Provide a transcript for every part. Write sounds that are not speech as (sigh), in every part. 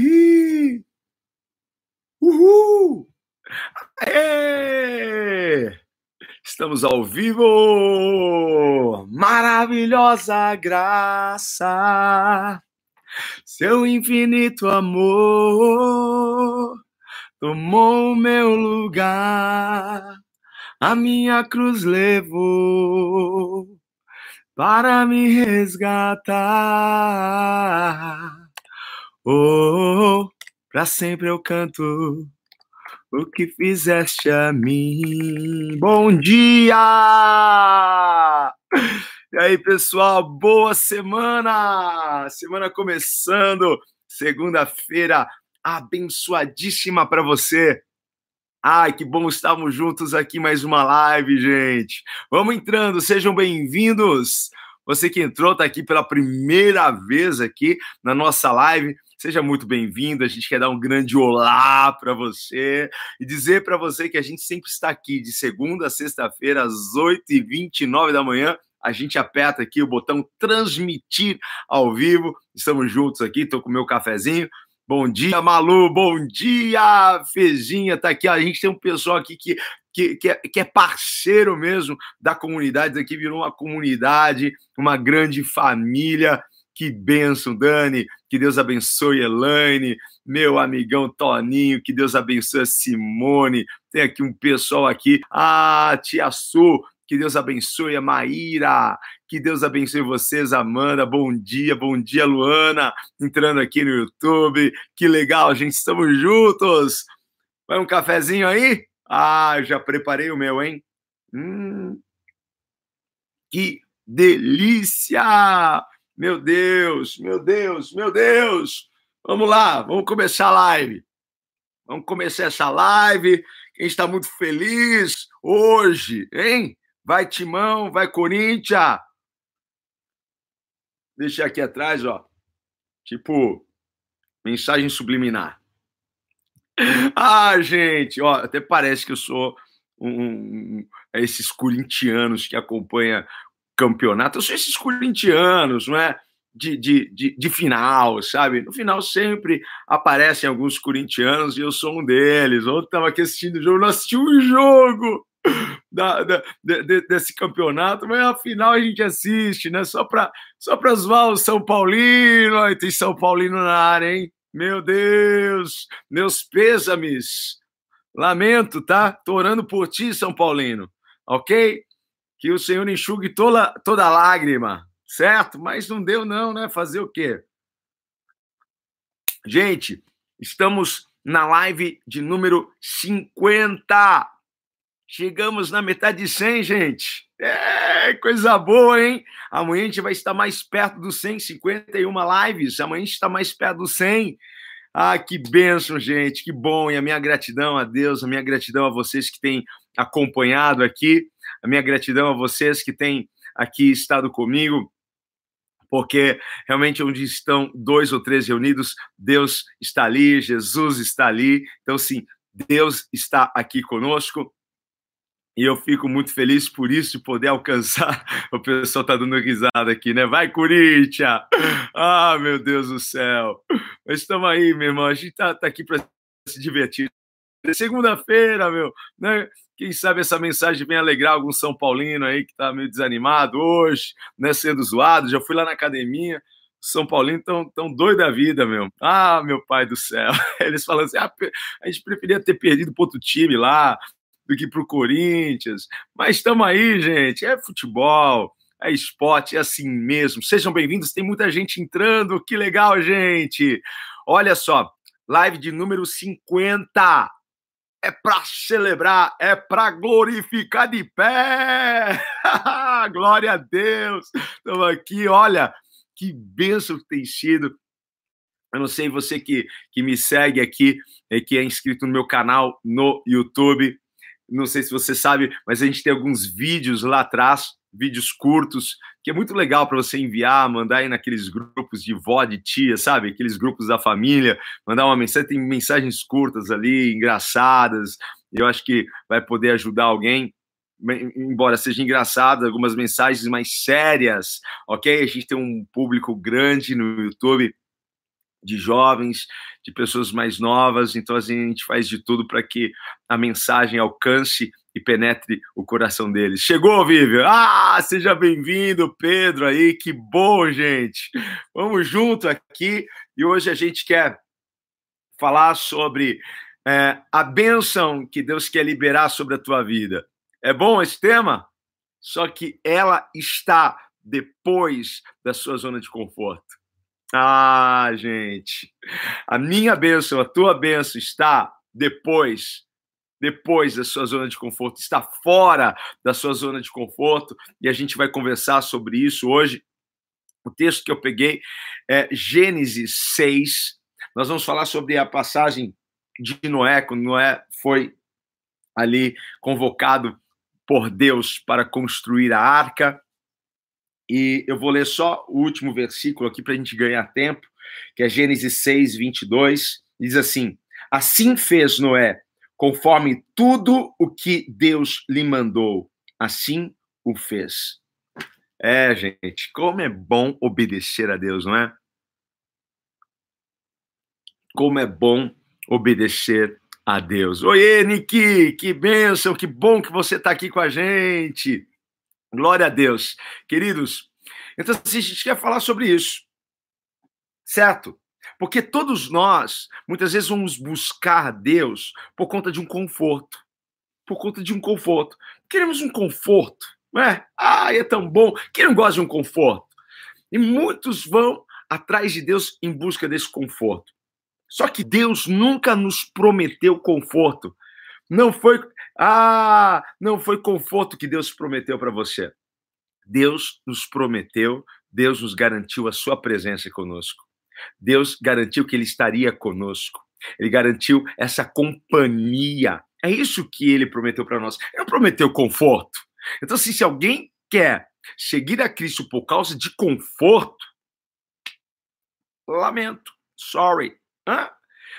Ih! Uhul! Aê! Estamos ao vivo! Maravilhosa graça, seu infinito amor tomou meu lugar, a minha cruz levou para me resgatar. Oh, para sempre eu canto o que fizeste a mim. Bom dia! E aí, pessoal, boa semana! Semana começando, segunda-feira abençoadíssima para você. Ai, que bom estarmos juntos aqui mais uma live, gente. Vamos entrando, sejam bem-vindos. Você que entrou, está aqui pela primeira vez aqui na nossa live. Seja muito bem-vindo. A gente quer dar um grande olá para você e dizer para você que a gente sempre está aqui de segunda a sexta-feira, às 8h29 da manhã. A gente aperta aqui o botão transmitir ao vivo. Estamos juntos aqui, estou com o meu cafezinho. Bom dia, Malu. Bom dia, Fezinha. Tá aqui. A gente tem um pessoal aqui que, que, que, é, que é parceiro mesmo da comunidade. Aqui virou uma comunidade, uma grande família. Que benção, Dani. Que Deus abençoe Elaine, meu amigão Toninho. Que Deus abençoe Simone. Tem aqui um pessoal aqui. Ah, Tia Su. Que Deus abençoe a Maíra. Que Deus abençoe vocês, Amanda. Bom dia, bom dia, Luana. Entrando aqui no YouTube. Que legal, gente. Estamos juntos. Vai um cafezinho aí? Ah, já preparei o meu, hein? Hum, que delícia! Meu Deus, meu Deus, meu Deus! Vamos lá, vamos começar a live. Vamos começar essa live. Quem está muito feliz hoje, hein? Vai Timão, vai Corinthians. Deixa aqui atrás, ó. Tipo, mensagem subliminar. Ah, gente, ó, até parece que eu sou um, um, esses corintianos que acompanham campeonato. Eu sou esses corintianos, não é? De, de, de, de, final, sabe? No final sempre aparecem alguns corintianos e eu sou um deles. Ontem estava aqui assistindo o jogo, não assisti um jogo da, da, de, desse campeonato, mas afinal a gente assiste, né? Só para só zoar o São Paulino. Olha, tem São Paulino na área, hein? Meu Deus, meus pêsames. Lamento, tá? Tô orando por ti, São Paulino, ok? Que o Senhor enxugue toda, toda lágrima, certo? Mas não deu, não, né? Fazer o quê? Gente, estamos na live de número 50. Chegamos na metade de 100, gente. É, coisa boa, hein? Amanhã a gente vai estar mais perto dos 151 lives. Amanhã a gente está mais perto dos 100. Ah, que bênção, gente, que bom. E a minha gratidão a Deus, a minha gratidão a vocês que têm acompanhado aqui, a minha gratidão a vocês que têm aqui estado comigo, porque realmente onde estão dois ou três reunidos, Deus está ali, Jesus está ali. Então, sim, Deus está aqui conosco. E eu fico muito feliz por isso, de poder alcançar. (laughs) O pessoal está dando risada aqui, né? Vai, Corinthians! Ah, meu Deus do céu! Mas estamos aí, meu irmão. A gente está tá aqui para se divertir. Segunda-feira, meu, né? Quem sabe essa mensagem vem alegrar algum São Paulino aí que está meio desanimado hoje, né? Sendo zoado. Já fui lá na academia. São Paulino tão, tão doido da vida, meu. Ah, meu pai do céu. (laughs) Eles falam assim: ah, a gente preferia ter perdido para outro time lá, do que para o Corinthians. Mas estamos aí, gente. É futebol, é esporte, é assim mesmo. Sejam bem-vindos. Tem muita gente entrando. Que legal, gente. Olha só, live de número 50. É para celebrar, é para glorificar de pé. (laughs) Glória a Deus. Estamos aqui, olha, que bênção que tem sido. Eu não sei você que, que me segue aqui, que é inscrito no meu canal no YouTube não sei se você sabe, mas a gente tem alguns vídeos lá atrás, vídeos curtos, que é muito legal para você enviar, mandar aí naqueles grupos de vó, de tia, sabe? Aqueles grupos da família, mandar uma mensagem, tem mensagens curtas ali, engraçadas, eu acho que vai poder ajudar alguém embora seja engraçado, algumas mensagens mais sérias, ok? A gente tem um público grande no YouTube de jovens, de pessoas mais novas. Então, assim, a gente faz de tudo para que a mensagem alcance e penetre o coração deles. Chegou, Vivian? Ah, seja bem-vindo, Pedro aí. Que bom, gente. Vamos junto aqui. E hoje a gente quer falar sobre é, a bênção que Deus quer liberar sobre a tua vida. É bom esse tema? Só que ela está depois da sua zona de conforto. Ah, gente, a minha bênção, a tua bênção está depois, depois da sua zona de conforto, está fora da sua zona de conforto, e a gente vai conversar sobre isso hoje. O texto que eu peguei é Gênesis 6. Nós vamos falar sobre a passagem de Noé, quando Noé foi ali convocado por Deus para construir a arca. E eu vou ler só o último versículo aqui para a gente ganhar tempo, que é Gênesis 6, 22. Diz assim: Assim fez Noé, conforme tudo o que Deus lhe mandou, assim o fez. É, gente, como é bom obedecer a Deus, não é? Como é bom obedecer a Deus. Oiê, Niki, que bênção, que bom que você está aqui com a gente. Glória a Deus. Queridos, então assim, a gente quer falar sobre isso, certo? Porque todos nós, muitas vezes, vamos buscar Deus por conta de um conforto. Por conta de um conforto. Queremos um conforto, não é? Ah, é tão bom. Quem não gosta de um conforto? E muitos vão atrás de Deus em busca desse conforto. Só que Deus nunca nos prometeu conforto. Não foi, ah, não foi conforto que Deus prometeu para você. Deus nos prometeu, Deus nos garantiu a sua presença conosco. Deus garantiu que ele estaria conosco. Ele garantiu essa companhia. É isso que ele prometeu para nós. Ele não prometeu conforto. Então, assim, se alguém quer seguir a Cristo por causa de conforto, lamento. Sorry. Hã?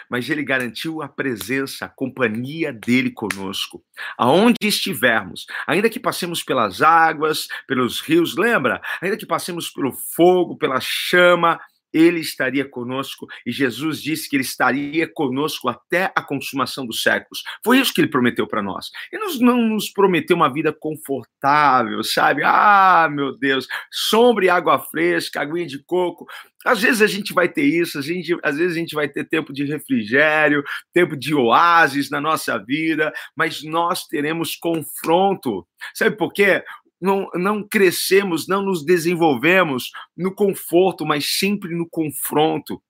Mas ele garantiu a presença, a companhia dele conosco. Aonde estivermos, ainda que passemos pelas águas, pelos rios, lembra? Ainda que passemos pelo fogo, pela chama, ele estaria conosco e Jesus disse que ele estaria conosco até a consumação dos séculos. Foi isso que ele prometeu para nós. Ele não nos prometeu uma vida confortável, sabe? Ah, meu Deus, sombra e água fresca, aguinha de coco. Às vezes a gente vai ter isso, a gente, às vezes a gente vai ter tempo de refrigério, tempo de oásis na nossa vida, mas nós teremos confronto. Sabe por quê? Não, não crescemos, não nos desenvolvemos no conforto, mas sempre no confronto.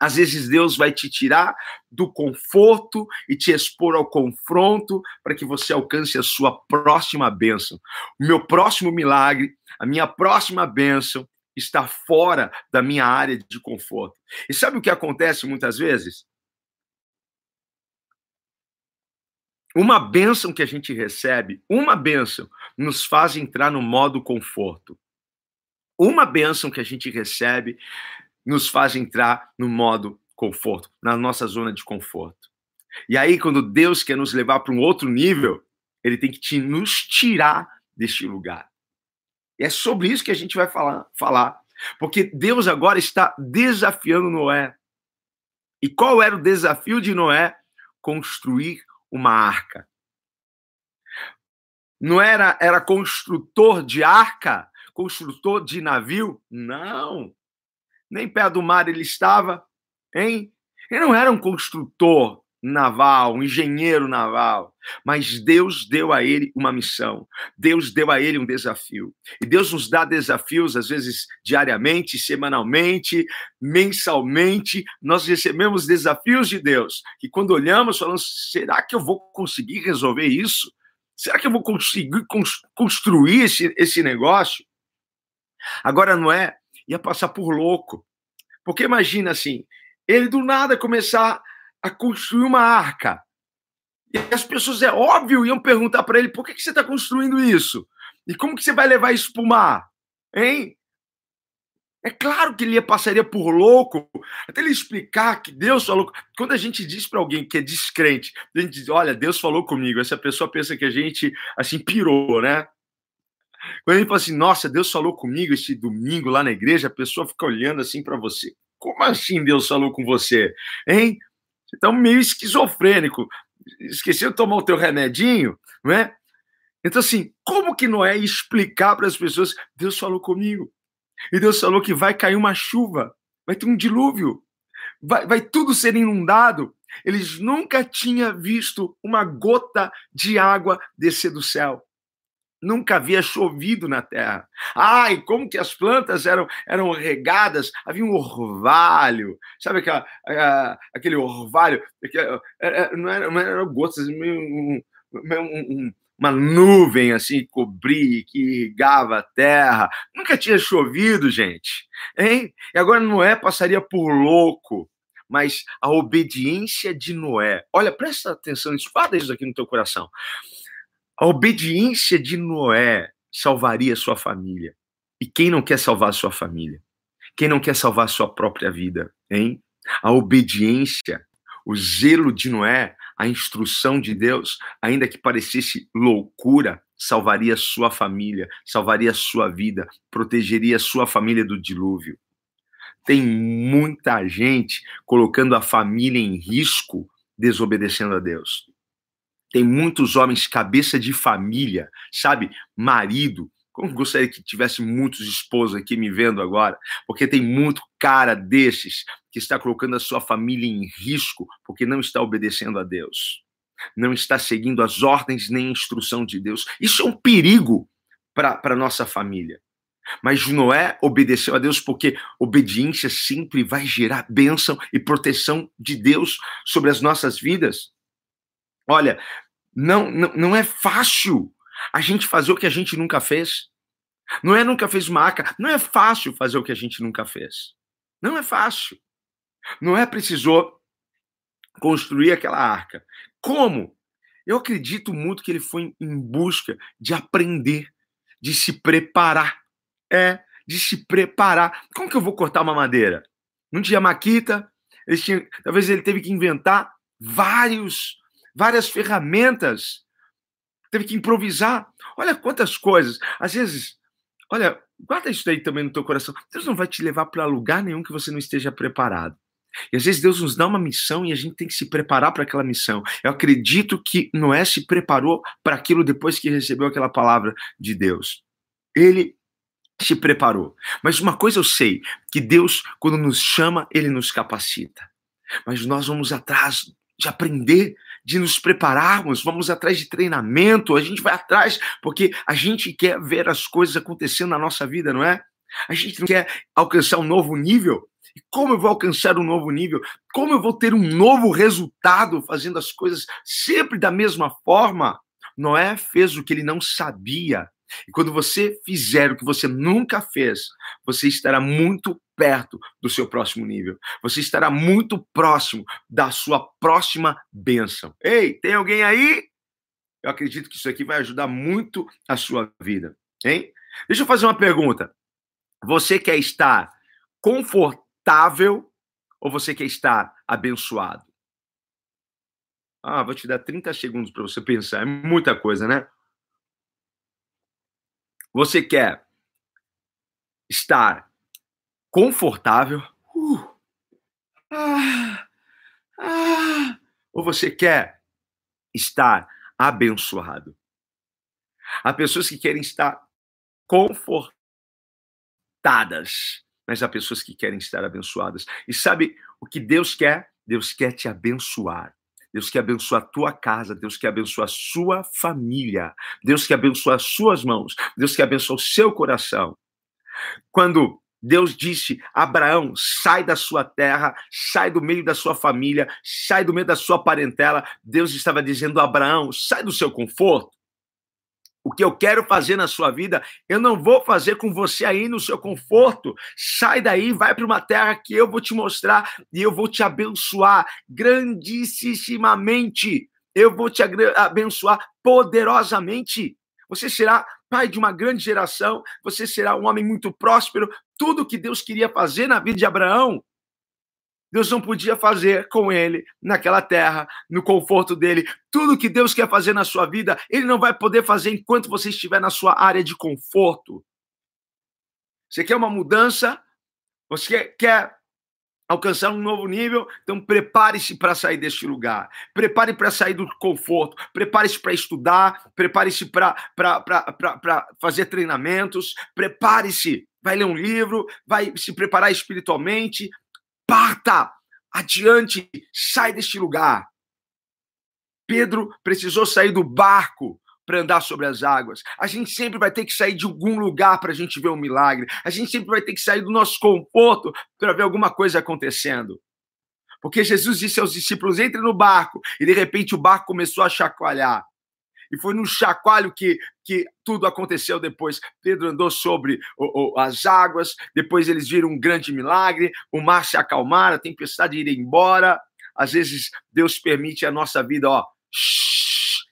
Às vezes Deus vai te tirar do conforto e te expor ao confronto para que você alcance a sua próxima bênção. O meu próximo milagre, a minha próxima bênção está fora da minha área de conforto. E sabe o que acontece muitas vezes? Uma bênção que a gente recebe, uma bênção, nos faz entrar no modo conforto. Uma bênção que a gente recebe nos faz entrar no modo conforto, na nossa zona de conforto. E aí, quando Deus quer nos levar para um outro nível, ele tem que te, nos tirar deste lugar. E é sobre isso que a gente vai falar, falar. Porque Deus agora está desafiando Noé. E qual era o desafio de Noé? Construir uma arca. Não era era construtor de arca, construtor de navio? Não. Nem pé do mar ele estava, hein? Ele não era um construtor naval, um engenheiro naval, mas Deus deu a ele uma missão, Deus deu a ele um desafio. E Deus nos dá desafios, às vezes diariamente, semanalmente, mensalmente, nós recebemos desafios de Deus, que quando olhamos, falamos: será que eu vou conseguir resolver isso? Será que eu vou conseguir construir esse, esse negócio? Agora, não é? Ia passar por louco. Porque imagina assim, ele do nada começar a construir uma arca. E as pessoas, é óbvio, iam perguntar para ele: por que, que você está construindo isso? E como que você vai levar isso para o mar? Hein? É claro que ele passaria por louco, até ele explicar que Deus falou. Quando a gente diz para alguém que é descrente, a gente diz: Olha, Deus falou comigo. Essa pessoa pensa que a gente, assim, pirou, né? Quando ele fala assim: Nossa, Deus falou comigo esse domingo lá na igreja, a pessoa fica olhando assim para você: Como assim Deus falou com você? Hein? Tá meio esquizofrênico. Esqueceu de tomar o teu remedinho, não é? Então, assim, como que Noé ia explicar para as pessoas? Deus falou comigo. E Deus falou que vai cair uma chuva, vai ter um dilúvio, vai, vai tudo ser inundado. Eles nunca tinham visto uma gota de água descer do céu. Nunca havia chovido na terra. Ai, como que as plantas eram, eram regadas, havia um orvalho, sabe aquela, aquele orvalho? não, era, não era gotas, um, um, uma nuvem assim que cobria, que irrigava a terra. Nunca tinha chovido, gente. Hein? E agora Noé passaria por louco. Mas a obediência de Noé. Olha, presta atenção guarda isso aqui no teu coração. A obediência de Noé salvaria sua família. E quem não quer salvar sua família? Quem não quer salvar sua própria vida, hein? A obediência, o zelo de Noé a instrução de Deus, ainda que parecesse loucura, salvaria sua família, salvaria sua vida, protegeria sua família do dilúvio. Tem muita gente colocando a família em risco, desobedecendo a Deus. Tem muitos homens cabeça de família, sabe? Marido, como gostaria que tivesse muitos esposos aqui me vendo agora, porque tem muito cara desses que está colocando a sua família em risco porque não está obedecendo a Deus, não está seguindo as ordens nem a instrução de Deus. Isso é um perigo para a nossa família. Mas Noé obedeceu a Deus porque obediência sempre vai gerar bênção e proteção de Deus sobre as nossas vidas. Olha, não, não, não é fácil a gente fazer o que a gente nunca fez. Não é nunca fez uma arca. Não é fácil fazer o que a gente nunca fez. Não é fácil. Não é precisou construir aquela arca. Como? Eu acredito muito que ele foi em busca de aprender, de se preparar. É, de se preparar. Como que eu vou cortar uma madeira? Não tinha maquita, ele tinha, talvez ele teve que inventar vários, várias ferramentas teve que improvisar. Olha quantas coisas. Às vezes, olha, guarda isso aí também no teu coração. Deus não vai te levar para lugar nenhum que você não esteja preparado. E às vezes Deus nos dá uma missão e a gente tem que se preparar para aquela missão. Eu acredito que Noé se preparou para aquilo depois que recebeu aquela palavra de Deus. Ele se preparou. Mas uma coisa eu sei, que Deus, quando nos chama, ele nos capacita. Mas nós vamos atrás de aprender de nos prepararmos, vamos atrás de treinamento, a gente vai atrás porque a gente quer ver as coisas acontecendo na nossa vida, não é? A gente não quer alcançar um novo nível. E como eu vou alcançar um novo nível? Como eu vou ter um novo resultado fazendo as coisas sempre da mesma forma? Noé fez o que ele não sabia. E quando você fizer o que você nunca fez, você estará muito perto do seu próximo nível. Você estará muito próximo da sua próxima bênção. Ei, tem alguém aí? Eu acredito que isso aqui vai ajudar muito a sua vida, hein? Deixa eu fazer uma pergunta. Você quer estar confortável ou você quer estar abençoado? Ah, vou te dar 30 segundos para você pensar. É muita coisa, né? Você quer estar confortável. Uh, ah, ah, ou você quer estar abençoado? Há pessoas que querem estar confortadas, mas há pessoas que querem estar abençoadas. E sabe o que Deus quer? Deus quer te abençoar. Deus quer abençoar a tua casa, Deus quer abençoar a sua família, Deus quer abençoar as suas mãos, Deus quer abençoar o seu coração. Quando Deus disse: Abraão, sai da sua terra, sai do meio da sua família, sai do meio da sua parentela. Deus estava dizendo: Abraão, sai do seu conforto. O que eu quero fazer na sua vida, eu não vou fazer com você aí no seu conforto. Sai daí, vai para uma terra que eu vou te mostrar e eu vou te abençoar grandissimamente. Eu vou te abençoar poderosamente. Você será pai de uma grande geração, você será um homem muito próspero. Tudo que Deus queria fazer na vida de Abraão, Deus não podia fazer com ele naquela terra, no conforto dele. Tudo que Deus quer fazer na sua vida, ele não vai poder fazer enquanto você estiver na sua área de conforto. Você quer uma mudança? Você quer alcançar um novo nível, então prepare-se para sair deste lugar. Prepare para sair do conforto. Prepare-se para estudar. Prepare-se para fazer treinamentos. Prepare-se. Vai ler um livro. Vai se preparar espiritualmente. Parta adiante. Sai deste lugar. Pedro precisou sair do barco para andar sobre as águas. A gente sempre vai ter que sair de algum lugar para a gente ver um milagre. A gente sempre vai ter que sair do nosso conforto para ver alguma coisa acontecendo. Porque Jesus disse aos discípulos: entre no barco. E de repente o barco começou a chacoalhar. E foi no chacoalho que, que tudo aconteceu depois. Pedro andou sobre o, o, as águas, depois eles viram um grande milagre, o mar se acalmar, a tempestade ir embora. Às vezes Deus permite a nossa vida, ó,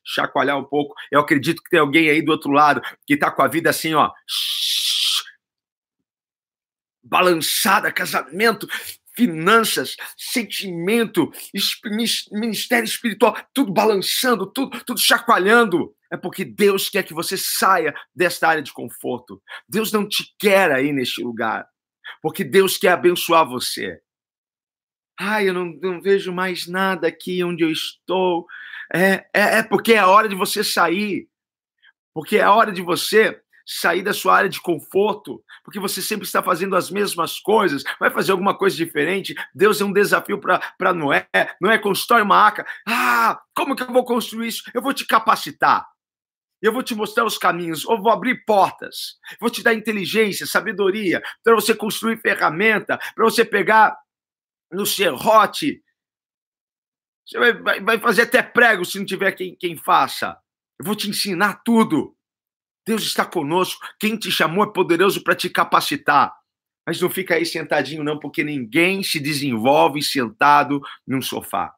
chacoalhar um pouco. Eu acredito que tem alguém aí do outro lado que está com a vida assim, ó, balançada, casamento, finanças, sentimento, ministério espiritual, tudo balançando, tudo, tudo chacoalhando. É porque Deus quer que você saia desta área de conforto. Deus não te quer aí neste lugar. Porque Deus quer abençoar você. Ai, eu não, não vejo mais nada aqui onde eu estou. É, é, é porque é a hora de você sair. Porque é a hora de você sair da sua área de conforto, porque você sempre está fazendo as mesmas coisas, vai fazer alguma coisa diferente. Deus é um desafio para Noé. Noé constrói uma arca. Ah, como que eu vou construir isso? Eu vou te capacitar. Eu vou te mostrar os caminhos, eu vou abrir portas, vou te dar inteligência, sabedoria, para você construir ferramenta, para você pegar no serrote você vai, vai, vai fazer até prego se não tiver quem, quem faça. Eu vou te ensinar tudo. Deus está conosco. Quem te chamou é poderoso para te capacitar. Mas não fica aí sentadinho, não, porque ninguém se desenvolve sentado num sofá.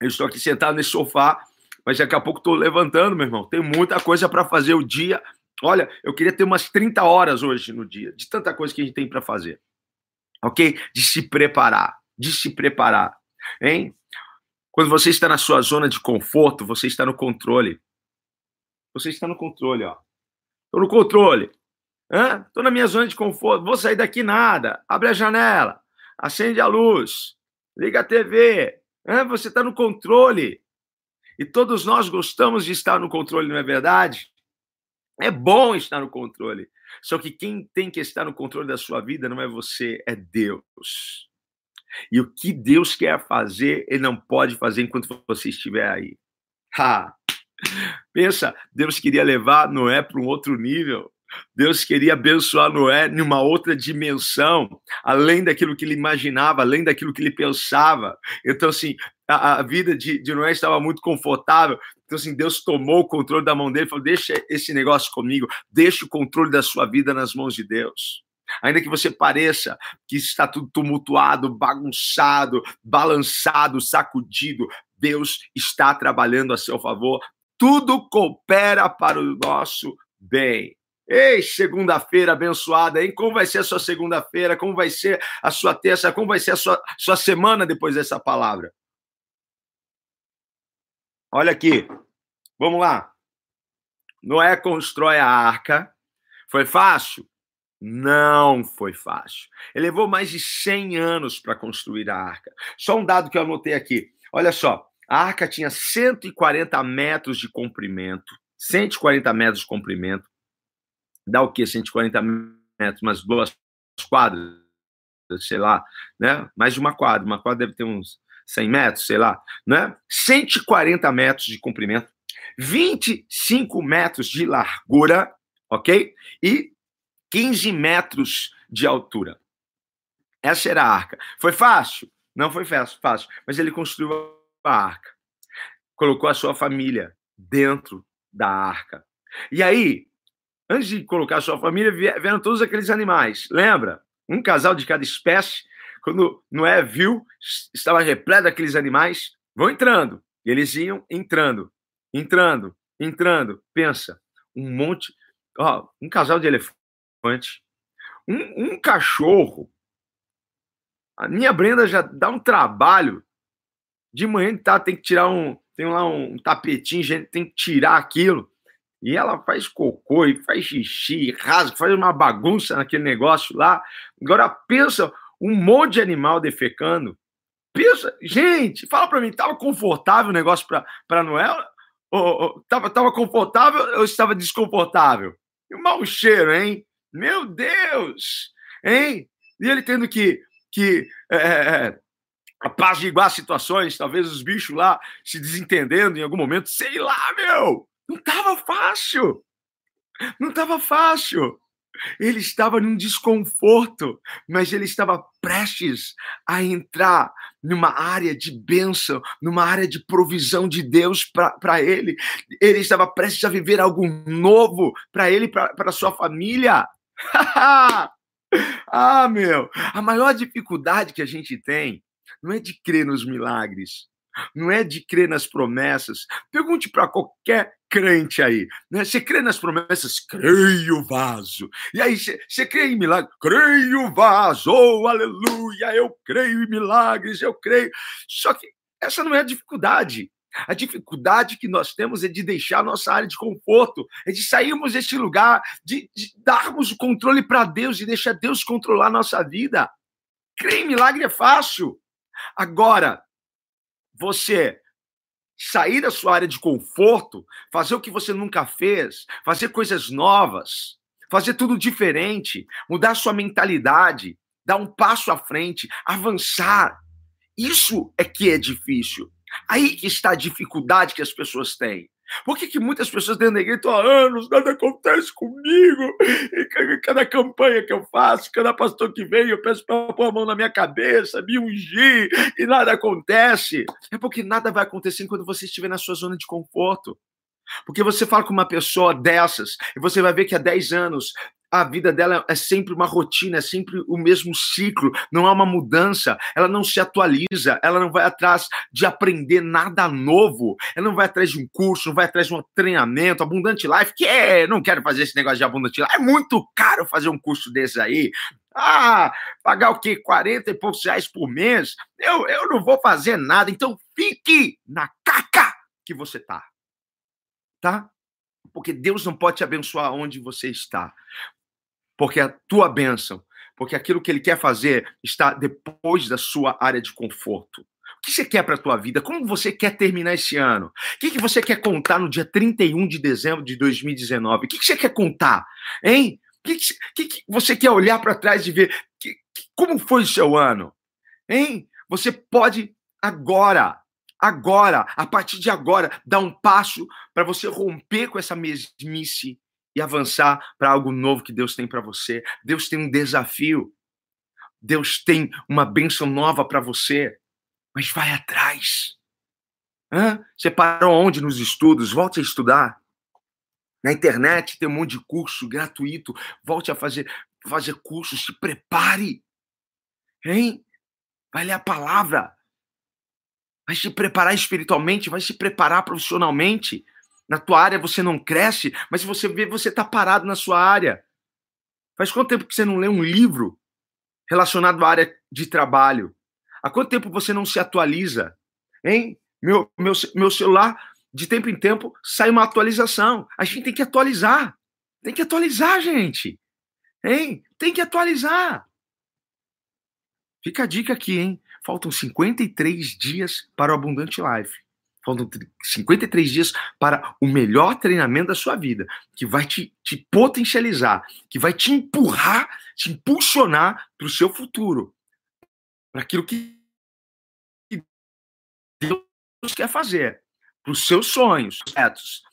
Eu estou aqui sentado nesse sofá, mas daqui a pouco estou levantando, meu irmão. Tem muita coisa para fazer o dia. Olha, eu queria ter umas 30 horas hoje no dia, de tanta coisa que a gente tem para fazer. Ok? De se preparar de se preparar, hein? Quando você está na sua zona de conforto, você está no controle. Você está no controle, ó. Estou no controle. Estou na minha zona de conforto. Vou sair daqui nada. Abre a janela. Acende a luz. Liga a TV. Hã? Você está no controle. E todos nós gostamos de estar no controle, não é verdade? É bom estar no controle. Só que quem tem que estar no controle da sua vida não é você, é Deus. E o que Deus quer fazer, ele não pode fazer enquanto você estiver aí. Ha! Pensa, Deus queria levar Noé para um outro nível. Deus queria abençoar Noé numa outra dimensão, além daquilo que ele imaginava, além daquilo que ele pensava. Então, assim, a, a vida de, de, Noé estava muito confortável. Então, assim, Deus tomou o controle da mão dele e falou: deixa esse negócio comigo, deixa o controle da sua vida nas mãos de Deus. Ainda que você pareça que está tudo tumultuado, bagunçado, balançado, sacudido, Deus está trabalhando a seu favor. Tudo coopera para o nosso bem. Ei, segunda-feira abençoada, hein? Como vai ser a sua segunda-feira? Como vai ser a sua terça? Como vai ser a sua, sua semana depois dessa palavra? Olha aqui, vamos lá. Noé constrói a arca. Foi fácil? Não foi fácil. Ele levou mais de 100 anos para construir a arca. Só um dado que eu anotei aqui. Olha só, a arca tinha 140 metros de comprimento. 140 metros de comprimento. Dá o quê? 140 metros? Umas duas quadras, sei lá, né? Mais de uma quadra. Uma quadra deve ter uns 100 metros, sei lá, né? 140 metros de comprimento. 25 metros de largura, ok? E 15 metros de altura. Essa era a arca. Foi fácil? Não foi fácil, mas ele construiu a arca. Colocou a sua família dentro da arca. E aí, antes de colocar a sua família, vieram todos aqueles animais. Lembra? Um casal de cada espécie. Quando Noé viu, estava repleto daqueles animais, vão entrando. E eles iam entrando, entrando, entrando. Pensa, um monte. Ó, um casal de elefantes elefante. Um, um cachorro. A minha Brenda já dá um trabalho. De manhã tá, tem que tirar um. Tem lá um tapetinho, gente tem que tirar aquilo. e ela faz cocô e faz xixi, rasga, faz uma bagunça naquele negócio lá. Agora pensa um monte de animal defecando. Pensa, gente, fala para mim, tava confortável o negócio para Noel? Ou, ou, tava, tava confortável ou estava desconfortável? E o mau cheiro, hein? Meu Deus! Hein? E ele tendo que, que é apaziguar situações, talvez os bichos lá se desentendendo em algum momento, sei lá, meu! Não estava fácil! Não estava fácil! Ele estava num desconforto, mas ele estava prestes a entrar numa área de bênção, numa área de provisão de Deus para ele. Ele estava prestes a viver algo novo para ele, para sua família. (laughs) ah, meu! A maior dificuldade que a gente tem não é de crer nos milagres, não é de crer nas promessas. Pergunte para qualquer crente aí. Né? Você crê nas promessas? Creio, vaso. E aí, você, você crê em milagres? Creio, vaso. Oh, aleluia, eu creio em milagres, eu creio. Só que essa não é a dificuldade. A dificuldade que nós temos é de deixar nossa área de conforto, é de sairmos desse lugar, de, de darmos o controle para Deus e deixar Deus controlar a nossa vida. Crer em milagre é fácil. Agora, você sair da sua área de conforto, fazer o que você nunca fez, fazer coisas novas, fazer tudo diferente, mudar sua mentalidade, dar um passo à frente, avançar. Isso é que é difícil. Aí que está a dificuldade que as pessoas têm. Por que, que muitas pessoas dentro da igreja estão há anos, nada acontece comigo? E cada campanha que eu faço, cada pastor que vem, eu peço para pôr a mão na minha cabeça, me ungir, e nada acontece. É porque nada vai acontecer quando você estiver na sua zona de conforto. Porque você fala com uma pessoa dessas, e você vai ver que há 10 anos a vida dela é sempre uma rotina, é sempre o mesmo ciclo, não há uma mudança, ela não se atualiza, ela não vai atrás de aprender nada novo, ela não vai atrás de um curso, não vai atrás de um treinamento, Abundante Life, que é, não quero fazer esse negócio de Abundante Life, é muito caro fazer um curso desse aí, ah, pagar o quê? 40 e poucos reais por mês? Eu, eu não vou fazer nada, então fique na caca que você tá, tá? Porque Deus não pode te abençoar onde você está porque a tua bênção, porque aquilo que ele quer fazer está depois da sua área de conforto. O que você quer para a tua vida? Como você quer terminar esse ano? O que, que você quer contar no dia 31 de dezembro de 2019? O que, que você quer contar? Hein? O que, que, que você quer olhar para trás e ver que, como foi o seu ano? Hein? Você pode agora, agora, a partir de agora, dar um passo para você romper com essa mesmice e avançar para algo novo que Deus tem para você. Deus tem um desafio. Deus tem uma bênção nova para você. Mas vai atrás. Hã? Você parou onde nos estudos? Volte a estudar. Na internet tem um monte de curso gratuito. Volte a fazer, fazer cursos. Se prepare. Hein? Vai ler a palavra. Vai se preparar espiritualmente, vai se preparar profissionalmente. Na tua área você não cresce, mas se você vê, você está parado na sua área. Faz quanto tempo que você não lê um livro relacionado à área de trabalho? Há quanto tempo você não se atualiza? Hein? Meu, meu, meu celular, de tempo em tempo, sai uma atualização. A gente tem que atualizar. Tem que atualizar, gente. Hein? Tem que atualizar. Fica a dica aqui, hein? Faltam 53 dias para o Abundante Life. Faltam 53 dias para o melhor treinamento da sua vida, que vai te, te potencializar, que vai te empurrar, te impulsionar para o seu futuro, para aquilo que Deus quer fazer, para os seus sonhos.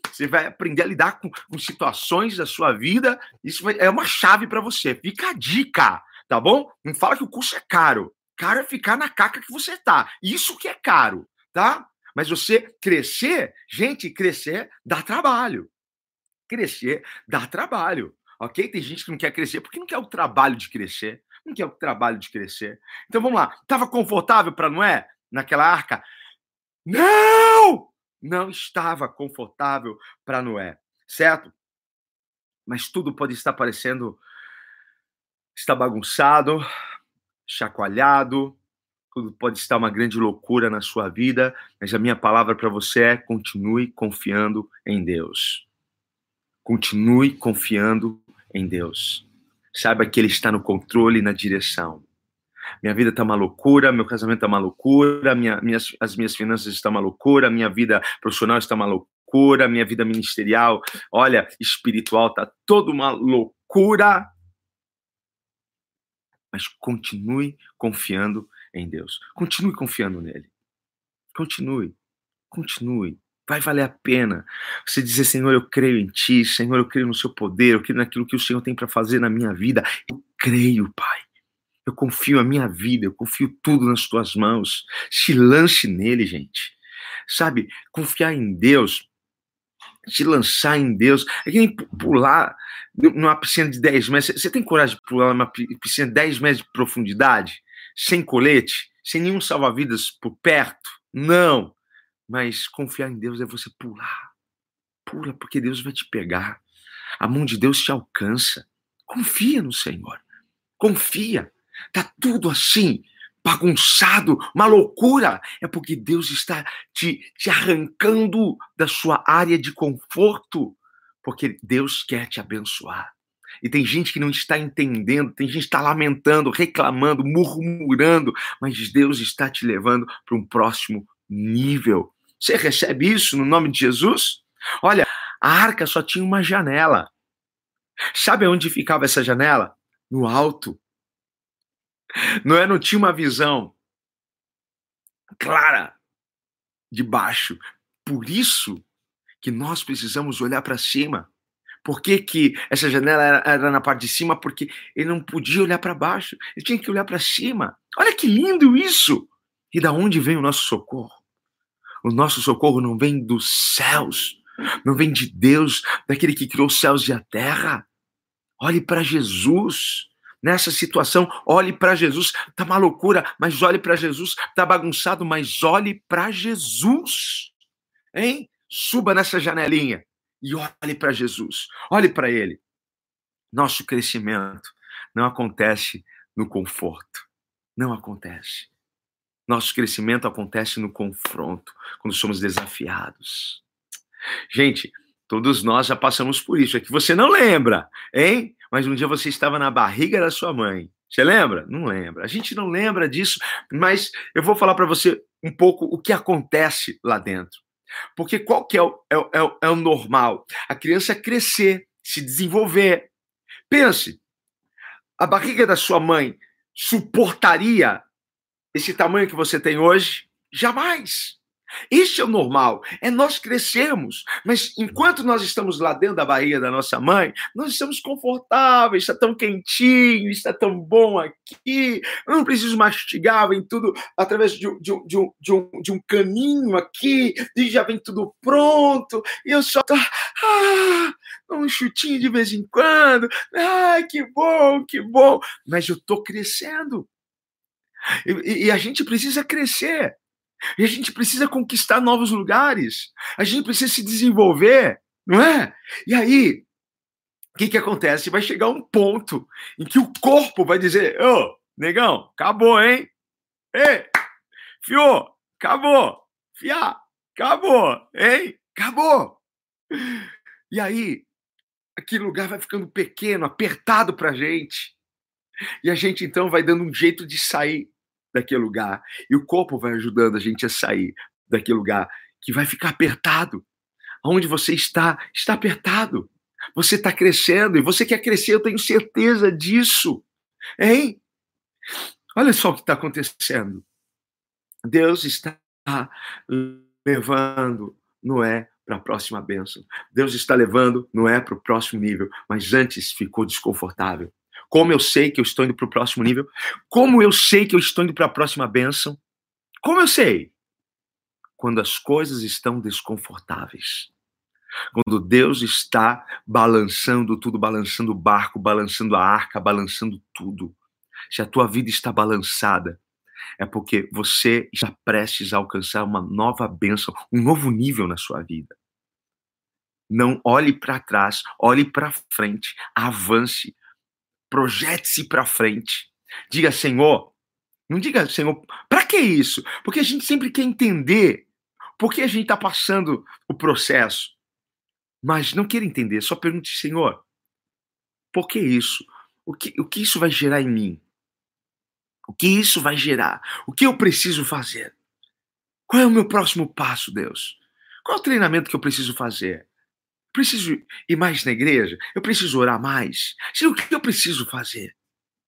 Você vai aprender a lidar com, com situações da sua vida, isso vai, é uma chave para você. Fica a dica, tá bom? Não fala que o curso é caro. Caro é ficar na caca que você tá. Isso que é caro, tá? Mas você crescer, gente, crescer dá trabalho. Crescer dá trabalho. Ok? Tem gente que não quer crescer porque não quer o trabalho de crescer. Não quer o trabalho de crescer. Então vamos lá. Estava confortável para Noé naquela arca? Não! Não estava confortável para Noé, certo? Mas tudo pode estar parecendo está bagunçado, chacoalhado, tudo pode estar uma grande loucura na sua vida, mas a minha palavra para você é: continue confiando em Deus. Continue confiando em Deus. Saiba que Ele está no controle e na direção. Minha vida está uma loucura, meu casamento está uma loucura, minha, minhas, as minhas finanças estão uma loucura, minha vida profissional está uma loucura, minha vida ministerial, olha, espiritual está toda uma loucura. Mas continue confiando em Deus. Continue confiando nele. Continue. Continue. Vai valer a pena você dizer, Senhor, eu creio em Ti, Senhor, eu creio no Seu poder, eu creio naquilo que o Senhor tem para fazer na minha vida. Eu creio, Pai. Eu confio a minha vida, eu confio tudo nas Tuas mãos. Se lance nele, gente. Sabe, confiar em Deus, se lançar em Deus, é que nem pular numa piscina de 10 metros. Você tem coragem de pular numa piscina de 10 metros de profundidade, sem colete, sem nenhum salva-vidas por perto? Não. Mas confiar em Deus é você pular. Pula, porque Deus vai te pegar. A mão de Deus te alcança. Confia no Senhor. Confia. Tá tudo assim, bagunçado, uma loucura. É porque Deus está te, te arrancando da sua área de conforto. Porque Deus quer te abençoar. E tem gente que não está entendendo, tem gente que está lamentando, reclamando, murmurando, mas Deus está te levando para um próximo nível. Você recebe isso no nome de Jesus? Olha, a arca só tinha uma janela. Sabe onde ficava essa janela? No alto. Não é? Não tinha uma visão clara de baixo. Por isso que nós precisamos olhar para cima. Por que, que essa janela era, era, na parte de cima? Porque ele não podia olhar para baixo, ele tinha que olhar para cima. Olha que lindo isso! E da onde vem o nosso socorro? O nosso socorro não vem dos céus, não vem de Deus, daquele que criou os céus e a terra. Olhe para Jesus. Nessa situação, olhe para Jesus. Tá uma loucura, mas olhe para Jesus. Tá bagunçado, mas olhe para Jesus. Hein? Suba nessa janelinha e olhe para Jesus. Olhe para ele. Nosso crescimento não acontece no conforto. Não acontece. Nosso crescimento acontece no confronto, quando somos desafiados. Gente, todos nós já passamos por isso. É que você não lembra, hein? Mas um dia você estava na barriga da sua mãe. Você lembra? Não lembra. A gente não lembra disso, mas eu vou falar para você um pouco o que acontece lá dentro. Porque qual que é o, é, é, é o normal? A criança crescer, se desenvolver. Pense, a barriga da sua mãe suportaria esse tamanho que você tem hoje? Jamais. Este é o normal, é nós crescermos, mas enquanto nós estamos lá dentro da barriga da nossa mãe, nós estamos confortáveis, está tão quentinho, está tão bom aqui, eu não preciso mastigar, vem tudo através de, de, de, de, um, um caninho aqui, e já vem tudo pronto, e eu só ah, um chutinho de vez em quando, ah, que bom, que bom, mas eu estou crescendo, e, e a gente precisa crescer. E a gente precisa conquistar novos lugares. A gente precisa se desenvolver, não é? E aí, o que, que acontece? Vai chegar um ponto em que o corpo vai dizer: Ô, oh, negão, acabou, hein? Ei, fio, acabou. Fiá, acabou, hein? Acabou. E aí, aquele lugar vai ficando pequeno, apertado pra gente. E a gente então vai dando um jeito de sair daquele lugar. E o corpo vai ajudando a gente a sair daquele lugar que vai ficar apertado. Onde você está, está apertado. Você está crescendo e você quer crescer, eu tenho certeza disso. Hein? Olha só o que está acontecendo. Deus está levando Noé para a próxima bênção. Deus está levando Noé para o próximo nível, mas antes ficou desconfortável. Como eu sei que eu estou indo para o próximo nível? Como eu sei que eu estou indo para a próxima bênção? Como eu sei? Quando as coisas estão desconfortáveis. Quando Deus está balançando tudo, balançando o barco, balançando a arca, balançando tudo. Se a tua vida está balançada, é porque você está prestes a alcançar uma nova bênção, um novo nível na sua vida. Não olhe para trás, olhe para frente, avance, projete-se para frente. Diga, Senhor, não diga, Senhor, para que isso? Porque a gente sempre quer entender por que a gente está passando o processo. mas não queira entender, só pergunte, Senhor, por que isso? O que, o que isso vai gerar em mim? O que isso vai gerar? O que eu preciso fazer? Qual é o meu próximo passo, Deus? Qual é o treinamento que eu preciso fazer? Preciso ir mais na igreja? Eu preciso orar mais? O que eu preciso fazer?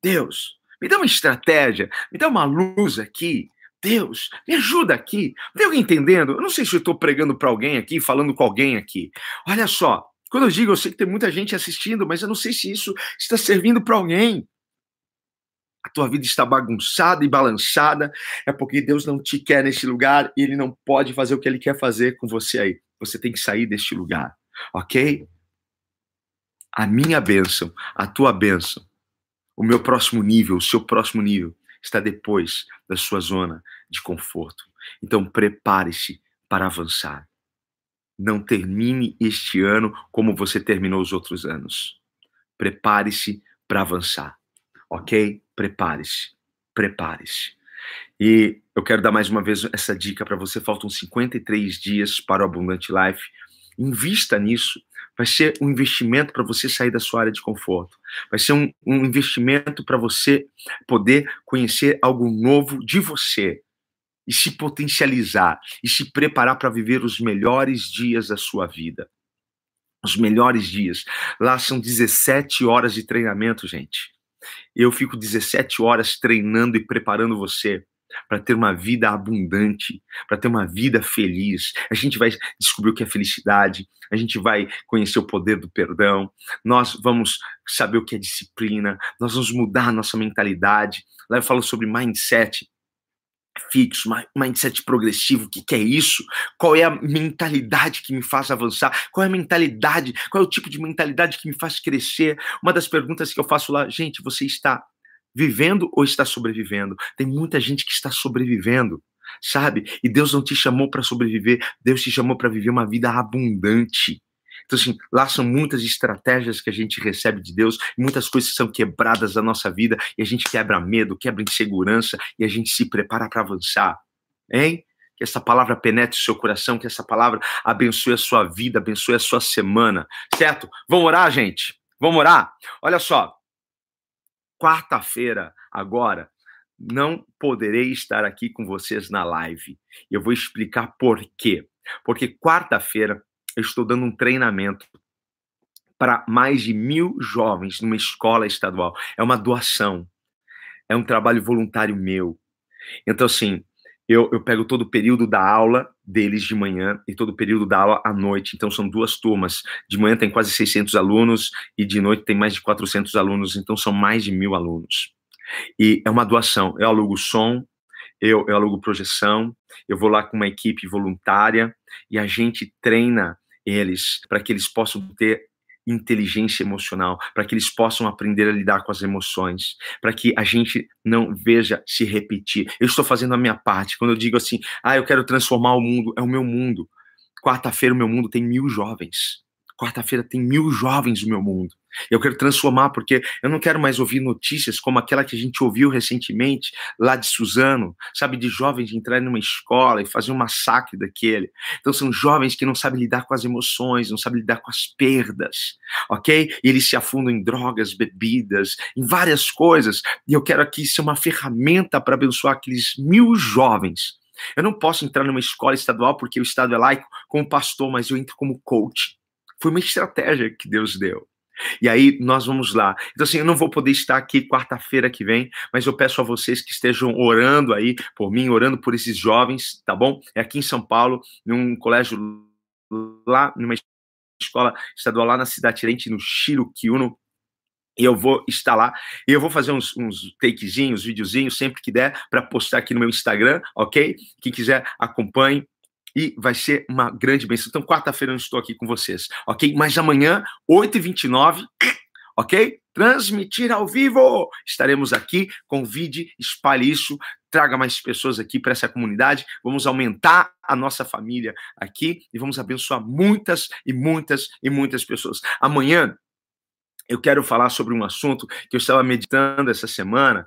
Deus, me dá uma estratégia, me dá uma luz aqui. Deus, me ajuda aqui. Tem alguém entendendo? Eu não sei se eu estou pregando para alguém aqui, falando com alguém aqui. Olha só, quando eu digo, eu sei que tem muita gente assistindo, mas eu não sei se isso está servindo para alguém a tua vida está bagunçada e balançada, é porque Deus não te quer nesse lugar e Ele não pode fazer o que Ele quer fazer com você aí. Você tem que sair deste lugar, ok? A minha bênção, a tua bênção, o meu próximo nível, o seu próximo nível, está depois da sua zona de conforto. Então prepare-se para avançar. Não termine este ano como você terminou os outros anos. Prepare-se para avançar ok? Prepare-se, prepare-se. E eu quero dar mais uma vez essa dica para você. Faltam 53 dias para o Abundante Life. Invista nisso. Vai ser um investimento para você sair da sua área de conforto. Vai ser um, um investimento para você poder conhecer algo novo de você e se potencializar e se preparar para viver os melhores dias da sua vida. Os melhores dias. Lá são 17 horas de treinamento, gente. Eu fico 17 horas treinando e preparando você para ter uma vida abundante, para ter uma vida feliz. A gente vai descobrir o que é felicidade, a gente vai conhecer o poder do perdão, nós vamos saber o que é disciplina, nós vamos mudar a nossa mentalidade. Lá eu falo sobre mindset, fixo, mindset progressivo, o que, que é isso? Qual é a mentalidade que me faz avançar? Qual é a mentalidade? Qual é o tipo de mentalidade que me faz crescer? Uma das perguntas que eu faço lá, gente, você está vivendo ou está sobrevivendo? Tem muita gente que está sobrevivendo, sabe? E Deus não te chamou para sobreviver, Deus te chamou para viver uma vida abundante. Então, assim, lá são muitas estratégias que a gente recebe de Deus, muitas coisas são quebradas da nossa vida, e a gente quebra medo, quebra insegurança, e a gente se prepara para avançar. Hein? Que essa palavra penetre o seu coração, que essa palavra abençoe a sua vida, abençoe a sua semana, certo? Vamos orar, gente? Vamos orar? Olha só, quarta-feira, agora, não poderei estar aqui com vocês na live. Eu vou explicar por quê. Porque quarta-feira eu estou dando um treinamento para mais de mil jovens numa escola estadual. É uma doação, é um trabalho voluntário meu. Então, assim, eu, eu pego todo o período da aula deles de manhã e todo o período da aula à noite. Então, são duas turmas. De manhã tem quase 600 alunos e de noite tem mais de 400 alunos. Então, são mais de mil alunos. E é uma doação. Eu alugo som, eu, eu alugo projeção, eu vou lá com uma equipe voluntária e a gente treina eles, para que eles possam ter inteligência emocional, para que eles possam aprender a lidar com as emoções, para que a gente não veja se repetir. Eu estou fazendo a minha parte. Quando eu digo assim, ah, eu quero transformar o mundo, é o meu mundo. Quarta-feira, o meu mundo tem mil jovens. Quarta-feira tem mil jovens no meu mundo. Eu quero transformar, porque eu não quero mais ouvir notícias como aquela que a gente ouviu recentemente lá de Suzano, sabe, de jovens entrarem numa escola e fazer um massacre daquele. Então são jovens que não sabem lidar com as emoções, não sabem lidar com as perdas, ok? E eles se afundam em drogas, bebidas, em várias coisas. E eu quero aqui ser uma ferramenta para abençoar aqueles mil jovens. Eu não posso entrar numa escola estadual porque o Estado é laico como pastor, mas eu entro como coach. Foi uma estratégia que Deus deu. E aí nós vamos lá. Então, assim, eu não vou poder estar aqui quarta-feira que vem, mas eu peço a vocês que estejam orando aí por mim, orando por esses jovens, tá bom? É aqui em São Paulo, num colégio lá, numa escola estadual lá na cidade Tirente, no Chiruquiuno, e eu vou estar lá, e eu vou fazer uns, uns takezinhos, videozinhos, sempre que der, para postar aqui no meu Instagram, ok? Quem quiser, acompanhe e vai ser uma grande bênção. Então, quarta-feira eu estou aqui com vocês, ok? Mas amanhã, 8h29, (clears throat) ok? Transmitir ao vivo! Estaremos aqui, convide, espalhe isso, traga mais pessoas aqui para essa comunidade. Vamos aumentar a nossa família aqui e vamos abençoar muitas e muitas e muitas pessoas. Amanhã eu quero falar sobre um assunto que eu estava meditando essa semana,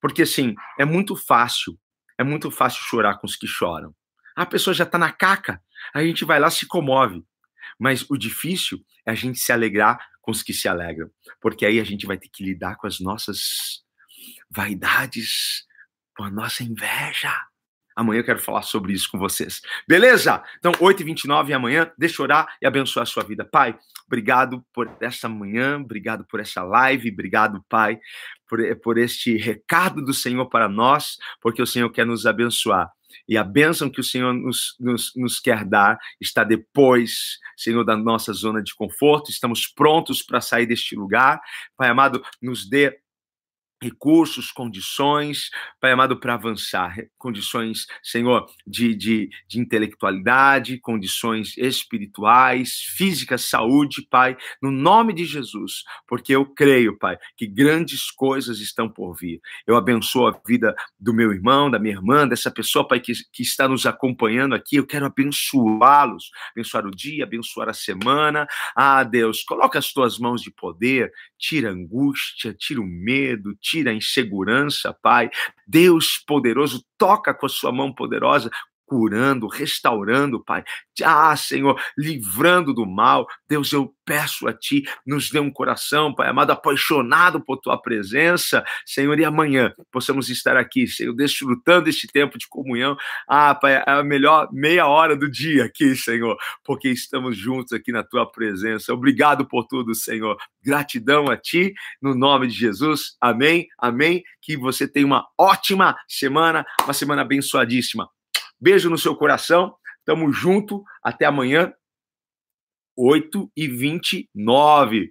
porque assim, é muito fácil, é muito fácil chorar com os que choram. A pessoa já está na caca, a gente vai lá se comove. Mas o difícil é a gente se alegrar com os que se alegram, porque aí a gente vai ter que lidar com as nossas vaidades, com a nossa inveja. Amanhã eu quero falar sobre isso com vocês. Beleza? Então, 8h29 amanhã, deixa eu orar e abençoar a sua vida. Pai, obrigado por essa manhã, obrigado por essa live, obrigado, Pai, por, por este recado do Senhor para nós, porque o Senhor quer nos abençoar. E a bênção que o Senhor nos, nos, nos quer dar está depois, Senhor, da nossa zona de conforto. Estamos prontos para sair deste lugar. Pai amado, nos dê recursos, condições, Pai amado, para avançar, condições, Senhor, de, de, de intelectualidade, condições espirituais, físicas, saúde, Pai, no nome de Jesus, porque eu creio, Pai, que grandes coisas estão por vir. Eu abençoo a vida do meu irmão, da minha irmã, dessa pessoa, Pai, que, que está nos acompanhando aqui, eu quero abençoá-los, abençoar o dia, abençoar a semana. Ah, Deus, coloca as tuas mãos de poder, tira angústia, tira o medo, tira a insegurança, Pai. Deus poderoso, toca com a sua mão poderosa, curando, restaurando, Pai. Ah, Senhor, livrando do mal. Deus, eu peço a Ti, nos dê um coração, Pai amado, apaixonado por Tua presença, Senhor, e amanhã possamos estar aqui, Senhor, desfrutando este tempo de comunhão. Ah, Pai, é a melhor meia hora do dia aqui, Senhor, porque estamos juntos aqui na Tua presença. Obrigado por tudo, Senhor. Gratidão a Ti, no nome de Jesus. Amém, amém. Que você tenha uma ótima semana, uma semana abençoadíssima. Beijo no seu coração. Tamo junto. Até amanhã. 8 e 29.